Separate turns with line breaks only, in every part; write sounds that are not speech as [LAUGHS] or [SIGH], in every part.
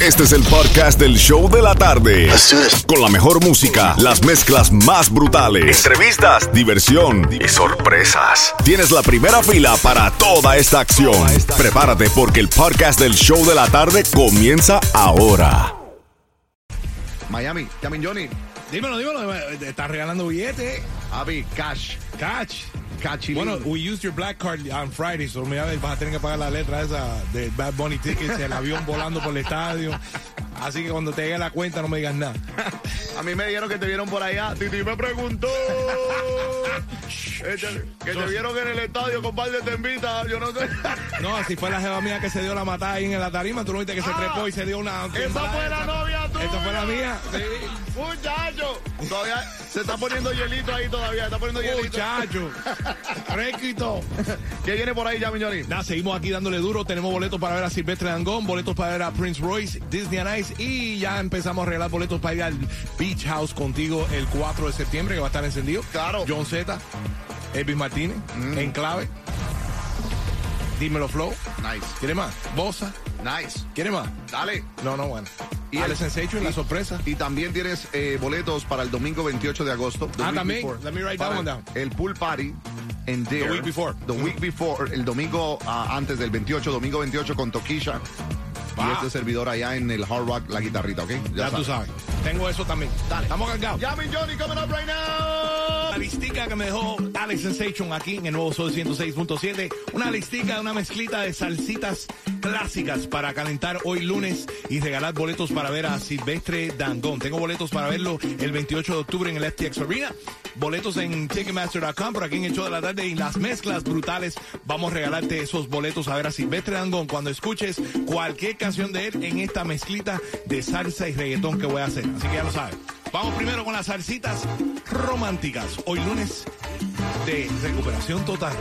Este es el podcast del show de la tarde. Con la mejor música, las mezclas más brutales, entrevistas, diversión y sorpresas. Tienes la primera fila para toda esta acción. Prepárate porque el podcast del show de la tarde comienza ahora.
Miami, Yamin Johnny,
Dímelo, dímelo. Estás regalando billetes.
Avi, Cash,
Catch. Bueno, we used your black card on Friday, so mira, vas a tener que pagar la letra esa de Bad Bunny Tickets, el avión volando por el estadio. Así que cuando te llegue la cuenta no me digas nada. [LAUGHS]
a mí me dijeron que te vieron por allá. Titi me preguntó. Este, que te vieron en el estadio con par de tembitas, yo no sé. [LAUGHS]
No, así fue la jeva mía que se dio la matada ahí en la tarima. Tú no viste que se
Ah,
trepó y se dio una...
Esa fue la novia tuya.
Esa fue la mía. Sí.
Muchacho. Todavía se está poniendo hielito ahí todavía. Está poniendo hielito.
Muchacho. [LAUGHS] Fresquito.
¿Qué viene por ahí, Yamin Johnny?
Nada, seguimos aquí dándole duro. Tenemos boletos para ver a Silvestre Dangón, boletos para ver a Prince Royce, Disney on Ice y ya empezamos a regalar boletos para ir al Beach House contigo el 4 de septiembre que va a estar encendido.
Claro.
John Z, Elvis Martínez, en clave. Dímelo Flow.
Nice,
¿Quiere más? Bosa.
nice.
¿Quiere más?
Dale.
No, no, bueno.
Y el
Sensation, la sorpresa.
Y también tienes eh, boletos para el domingo 28 de agosto. the
Ah, también.
before,
Let me write that one down.
El pool party en Dare.
week before.
The week before. El domingo ah, antes del 28, domingo 28 con Y este servidor allá en el Hard Rock, la guitarrita, ¿ok?
Ya, tú sabes. Tengo eso también.
Dale.
Estamos cargados.
Yamin Johnny coming up right now.
La listica que me dejó Alex Sensation aquí en el nuevo Sol 106.7. Una listica, una mezclita de salsitas clásicas para calentar hoy lunes y regalar boletos para ver a Silvestre Dangón. Tengo boletos para verlo el 28 de octubre en el FTX Arena. Boletos en Ticketmaster.com, por aquí en el show de la tarde y las mezclas brutales. Vamos a regalarte esos boletos a ver a Silvestre Dangón cuando escuches cualquier canción de él en esta mezclita de salsa y reggaetón que voy a hacer. Así que ya lo sabes. Vamos primero con las salsitas románticas. Hoy lunes de recuperación total.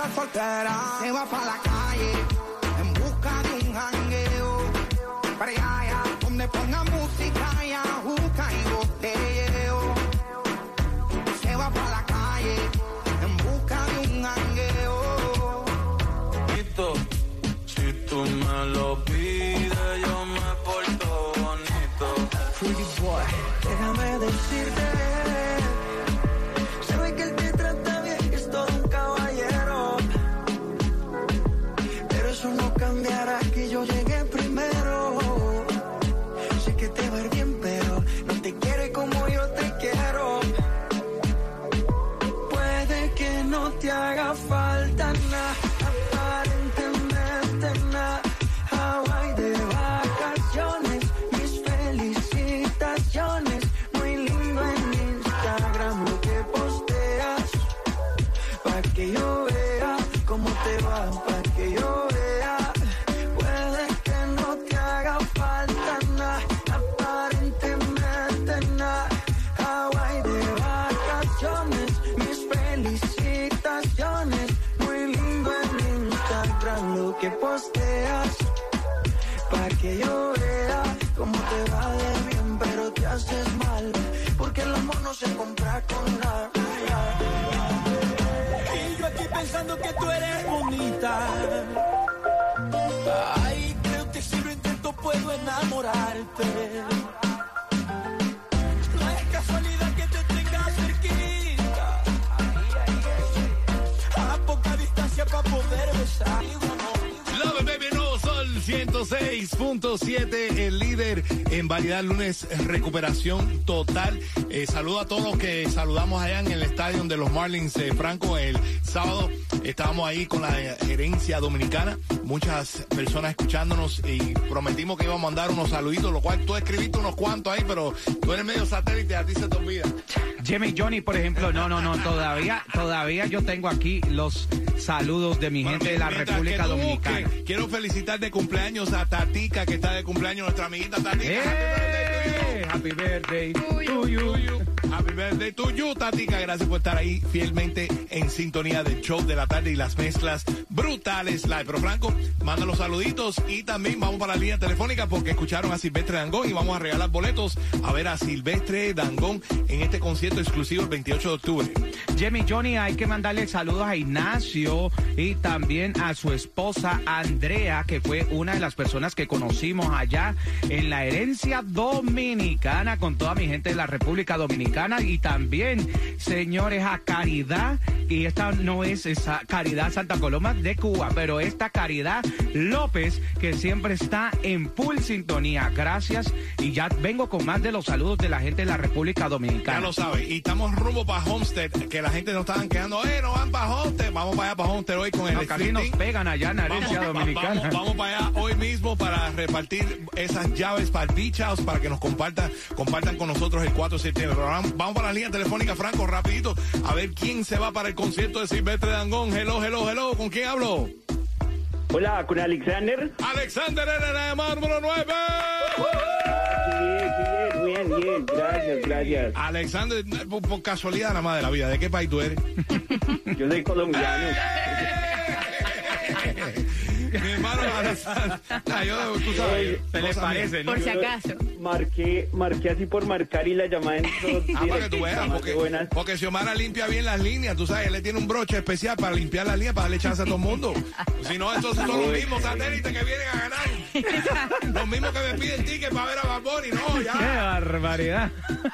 Estar soltera. Se va para la calle en busca de un jangueo. Para allá, donde ponga cambiará
pensando que tú eres bonita. Ay, creo que si lo intento puedo enamorarte. No es casualidad que te tenga cerquita. A poca distancia para poder besar.
106.7, el líder en variedad lunes, recuperación total. Eh, saludo a todos los que saludamos allá en el estadio de los Marlins eh, Franco el sábado. Estábamos ahí con la gerencia dominicana, muchas personas escuchándonos y prometimos que íbamos a mandar unos saluditos, lo cual tú escribiste unos cuantos ahí, pero tú eres medio satélite, a ti se te olvida.
Jimmy Johnny, por ejemplo, no, no, no, todavía, todavía yo tengo aquí los saludos de mi gente de la República Dominicana.
busques, quiero felicitar de cumpleaños a Tatica, que está de cumpleaños, nuestra amiguita Tatica.
¡Eh! Happy birthday to you.
Happy birthday to you, Tatica. Gracias por estar ahí fielmente en sintonía del show de la tarde y las mezclas brutales live. Pero Franco, manda los saluditos y también vamos para la línea telefónica porque escucharon a Silvestre Dangón y vamos a regalar boletos a ver a Silvestre Dangón en este concierto exclusivo el 28 de octubre.
Jimmy Johnny, hay que mandarle saludos a Ignacio y también a su esposa Andrea, que fue una de las personas que conocimos allá en la herencia dominicana con toda mi gente de la República Dominicana y también, señores, a Caridad, y esta no es esa Caridad Santa Coloma de Cuba, pero esta Caridad López, que siempre está en full sintonía. Gracias y ya vengo con más de los saludos de la gente de la República
Ya
Dominicana.
lo sabe. Y estamos rumbo para Homestead, que la gente nos estaban quedando, eh, no van para. Vamos para allá para Homestead hoy con el
No, casi nos pegan allá en herencia
Vamos,
dominicana.
vamos, vamos para allá hoy mismo para repartir esas llaves para el Beach House para que nos compartan, compartan con nosotros el 4 de septiembre. Vamos, vamos para la línea telefónica, Franco, rapidito, a ver quién se va para el concierto de Silvestre Dangón. Hello, hello, hello. ¿Con quién hablo?
Hola, con Alexander.
Alexander llamada número 9.
Ah, qué bien, gracias, gracias.
Alexander, por, por casualidad nada más de la vida, ¿de qué país tú eres?
Yo soy colombiano. [LAUGHS]
Mi hermano yo, tú sabes.
Se le parece. ¿no?
Por si acaso.
Marqué, marqué así por marcar y la llamada entró [LAUGHS]
Ah, para que tú veas, porque, porque Xiomara limpia bien las líneas, tú sabes, él le tiene un broche especial para limpiar las líneas, para darle chance a todo el mundo. Si no, entonces son los mismos satélites que vienen a ganar. los mismos que me piden ticket para ver a Bad Bunny, no,
¡Qué
ya.
barbaridad!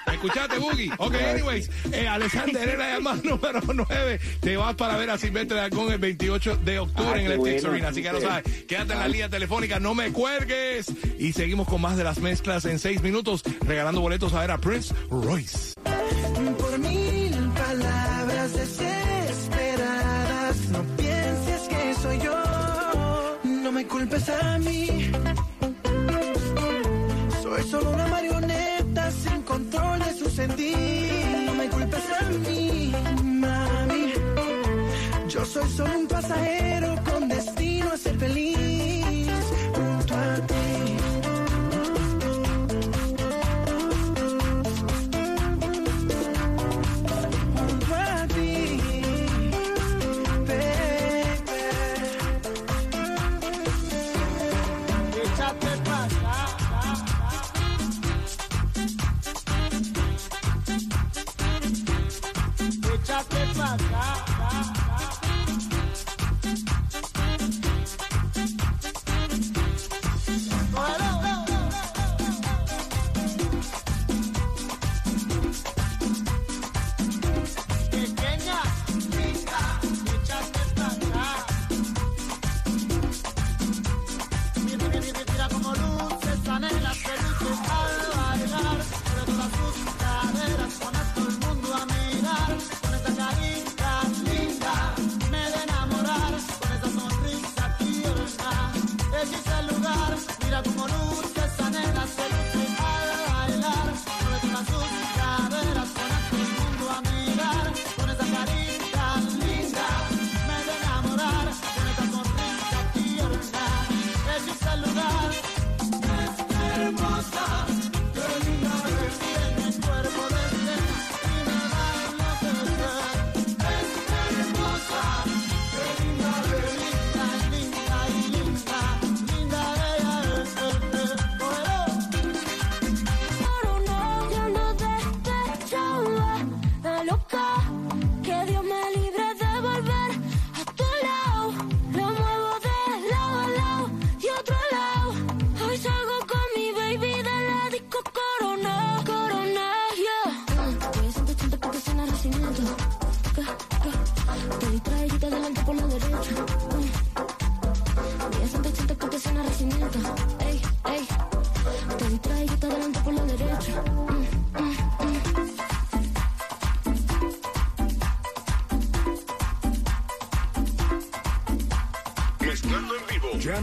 ¿Me escuchaste, Boogie? Ok, anyways, eh, Alexander era la [LAUGHS] llamada número 9. Te vas para ver a Silvestre Dangón el 28 de octubre
Ah,
en el
qué
Tix
bueno,
Arena, así que
sí.
Sabes. Quédate en la línea telefónica, no me cuelgues. Y seguimos con más de las mezclas en seis minutos, regalando boletos a ver a Prince Royce.
Por mil palabras desesperadas, no pienses que soy yo, no me culpes a mí. Soy solo una marioneta sin control de su sentir. No me culpes a mí, mami. Yo soy solo un pasajero con ser feliz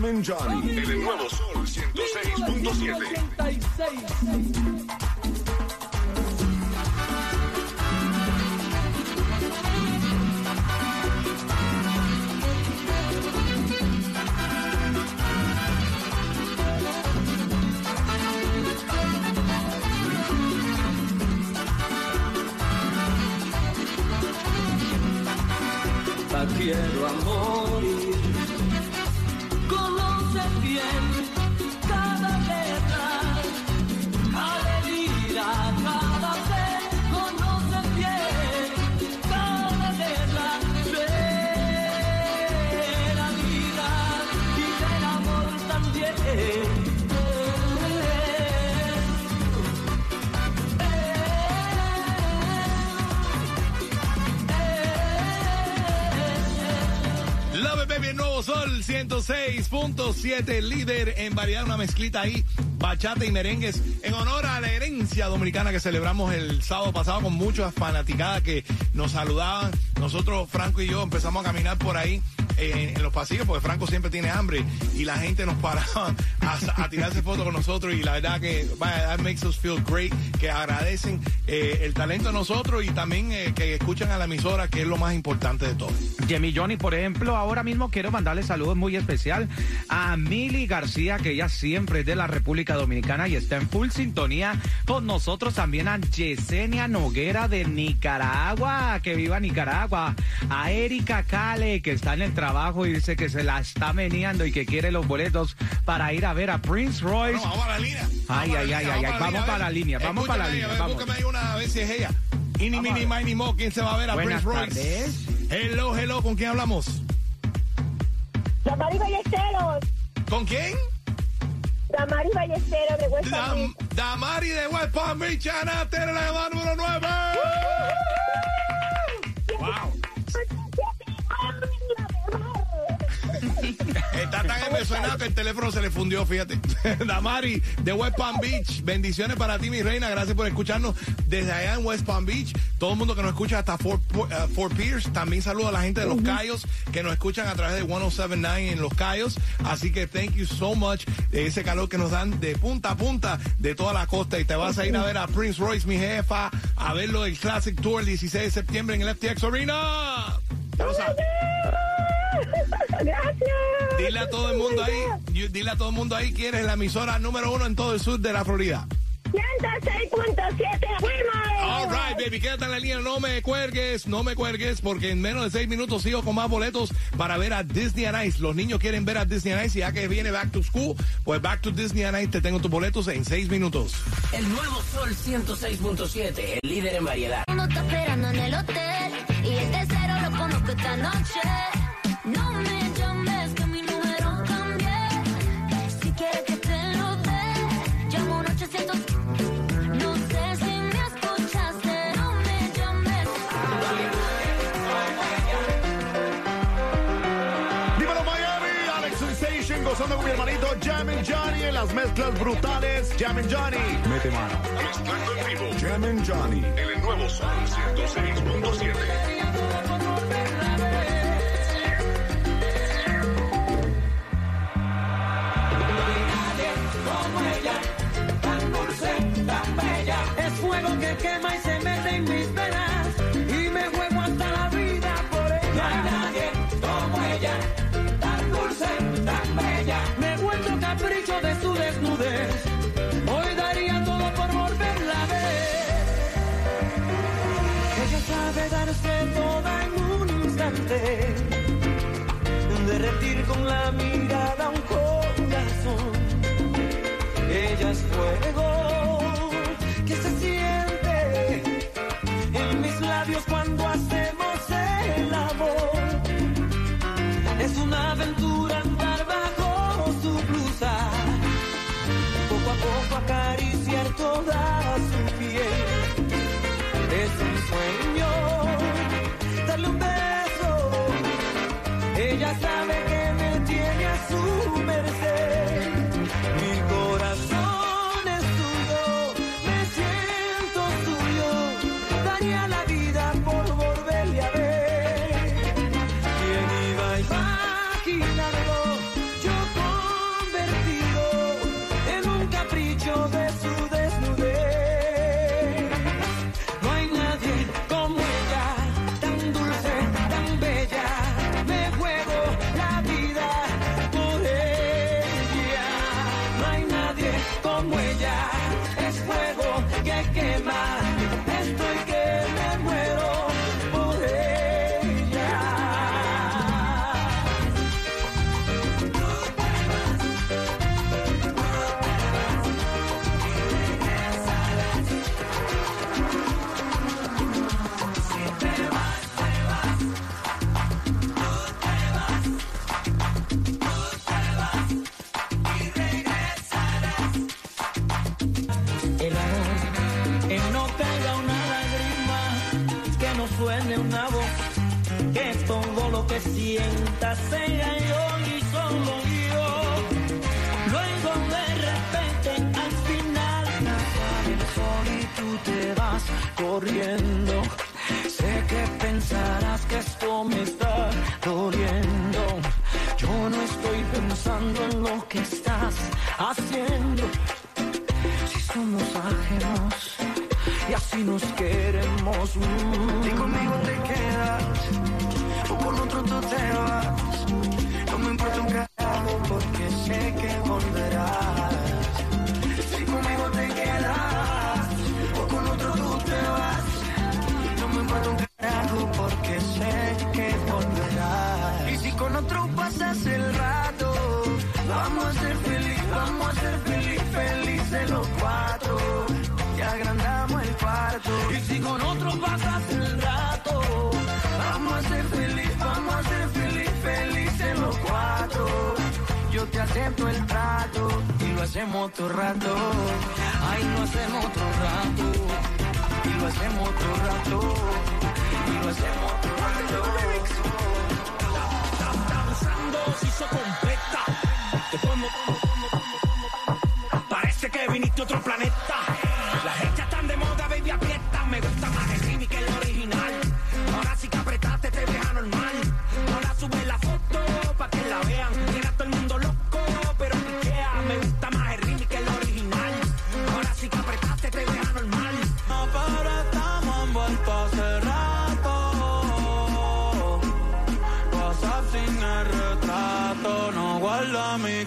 Jammin' Johnny. En el nuevo Sol 106.7.
106.7, líder en variedad, una mezclita ahí, bachata y merengues, en honor a la herencia dominicana que celebramos el sábado pasado con muchas fanaticadas que nos saludaban. Nosotros, Franco y yo, empezamos a caminar por ahí eh, en los pasillos, porque Franco siempre tiene hambre y la gente nos paraba a, tirarse fotos con nosotros y la verdad que, vaya, that makes us feel great, que agradecen eh, el talento de nosotros y también eh, que escuchan a la emisora, que es lo más importante de todo.
Jimmy Johnny, por ejemplo, ahora mismo quiero mandarle saludos muy especial a Mili García, que ella siempre es de la República Dominicana y está en full sintonía con nosotros. También a Yesenia Noguera de Nicaragua, que viva Nicaragua. A Erika Cale, que está en el trabajo y dice que se la está meneando y que quiere los boletos para ir a ver a Prince Royce.
Bueno, vamos a la línea.
Ay,
Vamos a
ay,
la
ay,
línea,
ay, vamos para la línea, vamos para la línea,
a ver,
vamos.
Búscame ahí una, a ver si es ella. Ini,
Vamos
mini, mini, mo. ¿Quién se va a ver a
Buenas
Prince Royce?
tardes.
Hello, hello. ¿Con quién hablamos?
Damari Ballesteros.
¿Con quién?
Damari Ballesteros de West Palm
Dam- Damari de West Palm Beach, Ana, la número 9. Wow. Está tan emocionado que el teléfono se le fundió, fíjate. [LAUGHS] Damari, de West Palm Beach. Bendiciones para ti, mi reina. Gracias por escucharnos desde allá en West Palm Beach. Todo el mundo que nos escucha hasta Fort, uh, Fort Pierce. También saludo a la gente de Los Cayos que nos escuchan a través de 1079 en Los Cayos. Así que thank you so much de ese calor que nos dan de punta a punta de toda la costa. Y te vas a ir a ver a Prince Royce, mi jefa, a verlo del Classic Tour el 16 de septiembre en el FTX Arena. Ya lo sabes.
Gracias.
Dile a todo el mundo ahí, you- dile a todo el mundo ahí quién es la emisora número uno en todo el sur de la Florida.
106.7
All right, baby, quédate en la línea, no me cuelgues, no me cuelgues, porque en menos de seis minutos sigo con más boletos para ver a Disney on Ice. Los niños quieren ver a Disney on Ice y ya que viene Back to School, pues Back to Disney on Ice, te tengo tus boletos en seis minutos.
El nuevo Sol 106.7, el líder en variedad.
mundo está esperando en el hotel y el tercero lo conozco esta noche.
Gozando con mi hermanito Jammin' Johnny en las mezclas brutales. Jammin' Johnny. Mete mano.
Mezclando en vivo. Jammin' Johnny. En el nuevo Sol 106.7.
Es fuego que quema y se mete en mis venas y me juego hasta la vida por ella. No hay nadie como ella, tan dulce, tan bella. Me he vuelto capricho de su desnudez. Hoy daría todo por volverla a ver. Ella sabe darse toda en un instante, derretir con la mirada un corazón. Ella es fuego Es una aventura andar bajo su blusa, poco a poco acariciar toda su piel. Es un sueño darle un beso. Ella sabe que
corriendo. Sé que pensarás que esto me está doliendo. Yo no estoy pensando en lo que estás haciendo si somos ajenos y así nos queremos. mm.
Y conmigo te quedas, o con otro tú te vas. Acepto el trato y lo hacemos otro rato. Ay, lo hacemos otro rato. Y lo hacemos otro rato. Y lo hacemos otro rato.
danzando se hizo completa. Te pongo, Parece que viniste a otro planeta.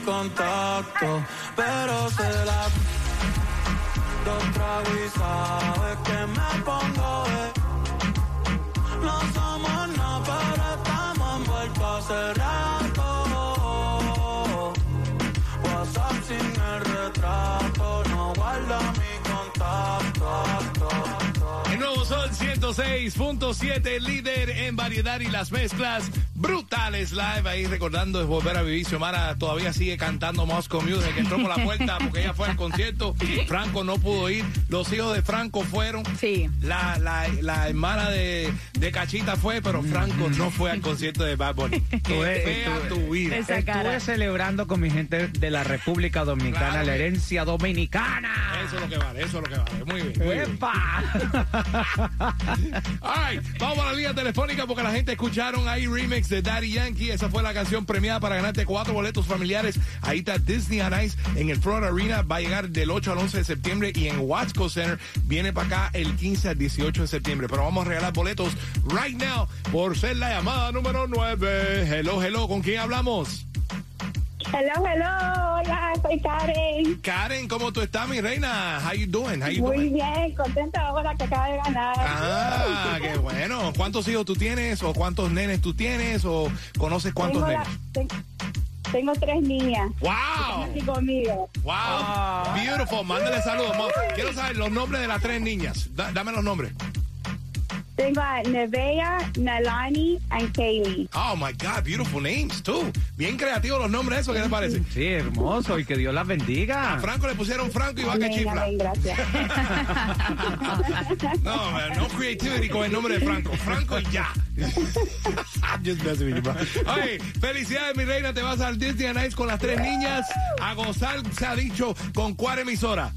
Contacto, pero se la dos tragos y sabes que me pongo de. No somos nada, pero estamos envueltos hace rato. WhatsApp sin el retrato, no guarda mi contacto.
El nuevo Sol 106.7, líder en variedad y las mezclas brutales live. Ahí recordando es volver a vivir. Xiomara todavía sigue cantando Moscow Music. Entró por la puerta porque ella fue al concierto. Franco no pudo ir. Los hijos de Franco fueron.
Sí.
La, la, la hermana de, de Cachita fue, pero Franco no fue al concierto de Bad Bunny. [LAUGHS] Qué
Estuve-
fea
estuve-
tu vida.
Estuve celebrando con mi gente de la República Dominicana,
Claro.
la herencia dominicana.
Eso es lo que vale, eso es lo que vale. Muy bien. Muy bien.
¡Epa! [LAUGHS]
All right, vamos a la línea telefónica porque la gente escucharon ahí remix de Daddy Yankee. Esa fue la canción premiada para ganarte cuatro boletos familiares. Ahí está Disney on Ice en el Florida Arena. Va a llegar del 8 al 11 de septiembre y en Watsco Center viene para acá el 15 al 18 de septiembre. Pero vamos a regalar boletos right now por ser la llamada número 9. Hello, hello, ¿con quién hablamos?
Hello, hello. Hola, soy Karen.
Karen, ¿cómo tú estás, mi reina? How you doing? How you
Muy
doing?
bien, contenta ahora que acaba de ganar.
Ah, qué bueno. ¿Cuántos hijos tú tienes o cuántos nenes tú tienes o conoces cuántos
tengo, la-
nenes?
ten- tengo tres niñas.
¡Wow!
Aquí conmigo.
Wow, beautiful. Mándale saludos. Quiero saber los nombres de las tres niñas. Da- dame los nombres.
Tengo a Nevea, Nalani y Kaylee.
Oh my God, beautiful names too. Bien creativos los nombres esos, ¿qué te parece?
Sí, hermoso y que Dios las bendiga.
A Franco le pusieron Franco y va que
Amén,
chifla.
amén, gracias. [LAUGHS]
No, man, no creativity con el nombre de Franco. Franco y ya. [LAUGHS] Just messing with you, bro. Oye, felicidades, mi reina. Te vas al Disney Ice con las tres niñas a gozar, se ha dicho, con cuál emisora.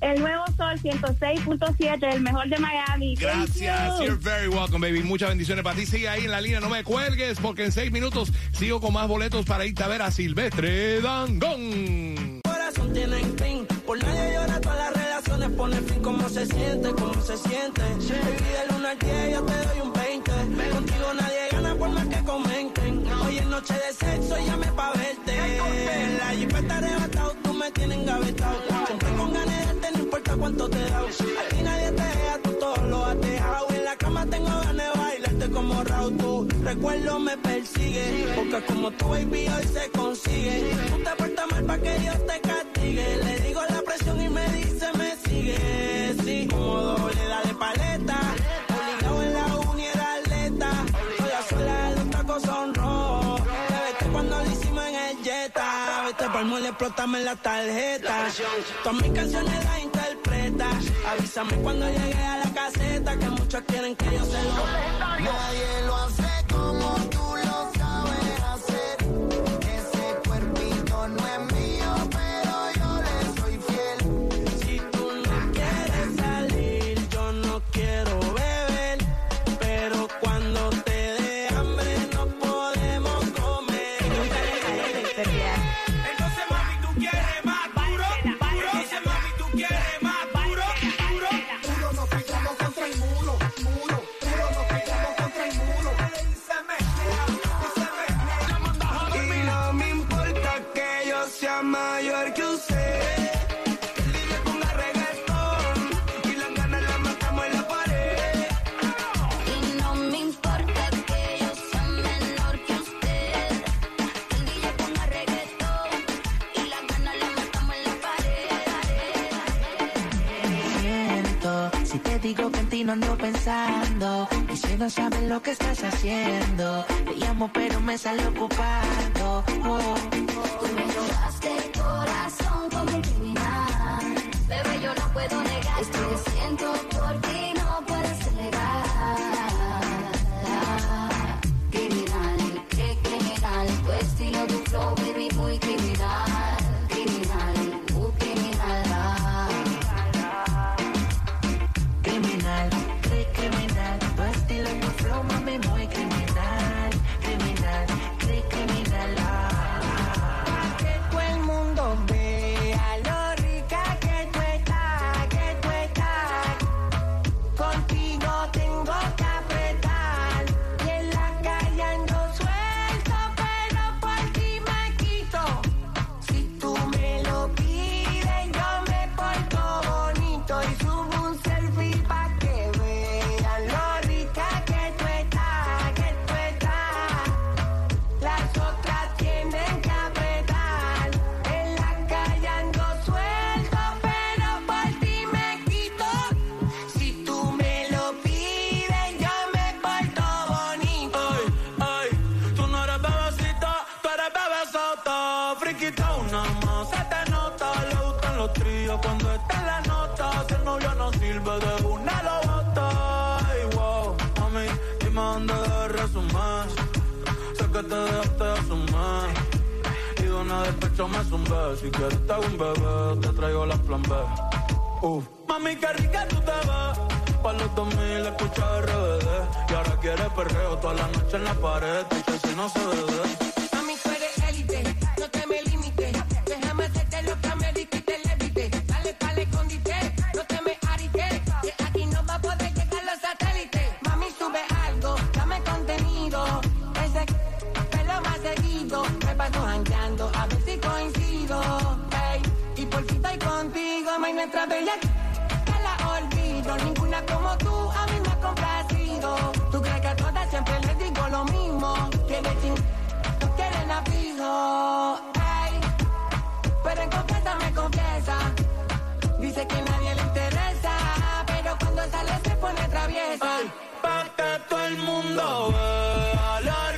El nuevo Sol 106.7, el mejor de Miami. Thank
Gracias,
you.
you're very welcome, baby. Muchas bendiciones para ti. Sigue ahí en la línea, no me cuelgues, porque en seis minutos sigo con más boletos para irte a ver a Silvestre Dangón.
corazón tiene fin. Por nadie llora, todas las relaciones ponen fin. ¿Cómo se siente? ¿Cómo se siente? Baby, del 1 al 10 yo te doy un 20. Contigo nadie gana por más que comenten. Hoy es noche de sexo, llame pa' verte. cuánto te he dado. Nadie te deja, tú todo lo has dejado. En la
cama tengo ganas de bailarte como Raúl. Tu recuerdo me persigue. Porque como tu baby hoy se consigue. Tú te portas mal para que Dios te castigue. Le digo la presión y me dice, me sigue. Sí, como doble, dale paleta. Obligado en la uni era atleta. Toda sola, los tacos son rojos. Te vete cuando lo hicimos en el Jetta. Vete pa'l mole, explótame la tarjeta. Todas mis canciones las interpreto Avísame cuando llegue a la caseta. Que muchos quieren que yo se lo.
Nadie lo hace como tú lo
que
estás haciendo Te llamo pero me sale ocupado oh.
Una despecho me zumbé. Si quieres te hago un bebé, te traigo la plan B. Mami, qué rica tú te ves. Pa' los 2000 escucha RBD. Y ahora quieres perreo toda la noche en la pared. Que si no se bebe.
Mami, nuestra bella te la olvido. Ninguna como tú a mí me ha complacido. Tú crees que a todas siempre les digo lo mismo. Que ching no quieren abrigo. Ey, pero en confianza me confiesa. Dice que nadie le interesa. Pero cuando sale se pone traviesa.
Ay, pa' que todo el mundo vea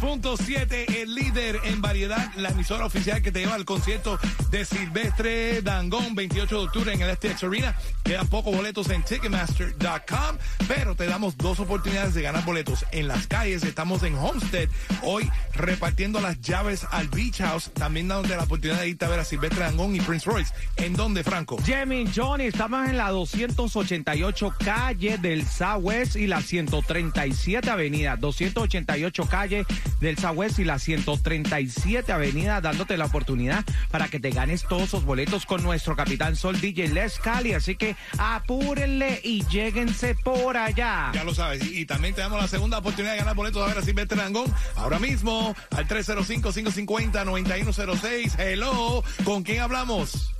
106.7, el líder en variedad, la emisora oficial que te lleva al concierto de Silvestre Dangón, 28 de octubre en el FTX Arena. Quedan pocos boletos en Ticketmaster.com, pero te damos dos oportunidades de ganar boletos en las calles. Estamos en Homestead hoy repartiendo las llaves al Beach House, también dándote la oportunidad de irte a ver a Silvestre Dangón y Prince Royce. ¿En dónde, Franco?
Jimmy Johnny, estamos en la 288 calle del Southwest y la 137 avenida. 288 calle del Southwest y la 137 avenida, dándote la oportunidad para que te ganes todos esos boletos con nuestro Capitán Sol DJ Les Cali. Así que apúrenle y lléguense por allá.
Ya lo sabes. Y, y también te damos la segunda oportunidad de ganar boletos a ver a Silvestre Dangón. Ahora mismo, al 305-550-9106. Hello. ¿Con quién hablamos?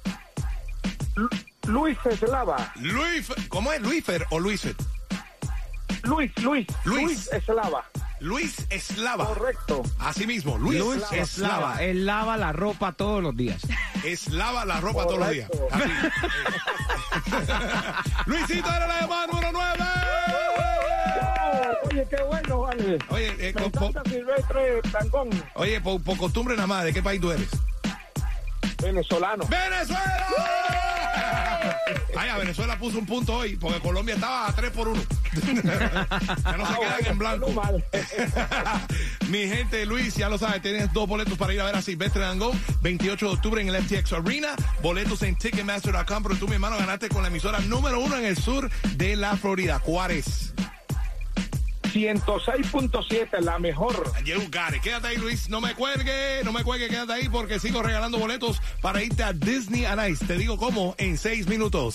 Luis Eslava.
Luis. ¿Cómo es? ¿Luifer o Luiset?
Luis, Luis.
Luis.
Eslava.
Luis Eslava.
Correcto.
Así mismo, Luis,
Luis
Eslava.
Eslava. Él lava la ropa todos los días.
Eslava la ropa todos los días.
Correcto.
Así. [LAUGHS] Luisito era la llamada número 9.
Oye, qué bueno, vale.
Oye, eh, po-
Silvestre Tangón,
oye, por, por costumbre nada más, ¿de qué país tú eres?
venezolano.
¡Venezuela! Ay, a Venezuela puso un punto hoy, porque Colombia estaba a 3 por 1. ya no se quedan en blanco. [LAUGHS] Mi gente, Luis, ya lo sabes, tienes dos boletos para ir a ver a Silvestre Dangón, 28 de octubre en el FTX Arena, boletos en Ticketmaster.com, pero tú, mi hermano, ganaste con la emisora número uno en el sur de la Florida, Juárez.
106.7, la mejor.
It. Quédate ahí, Luis. No me cuelgue, no me cuelgue, quédate ahí porque sigo regalando boletos para irte a Disney on Ice. Te digo cómo en seis minutos.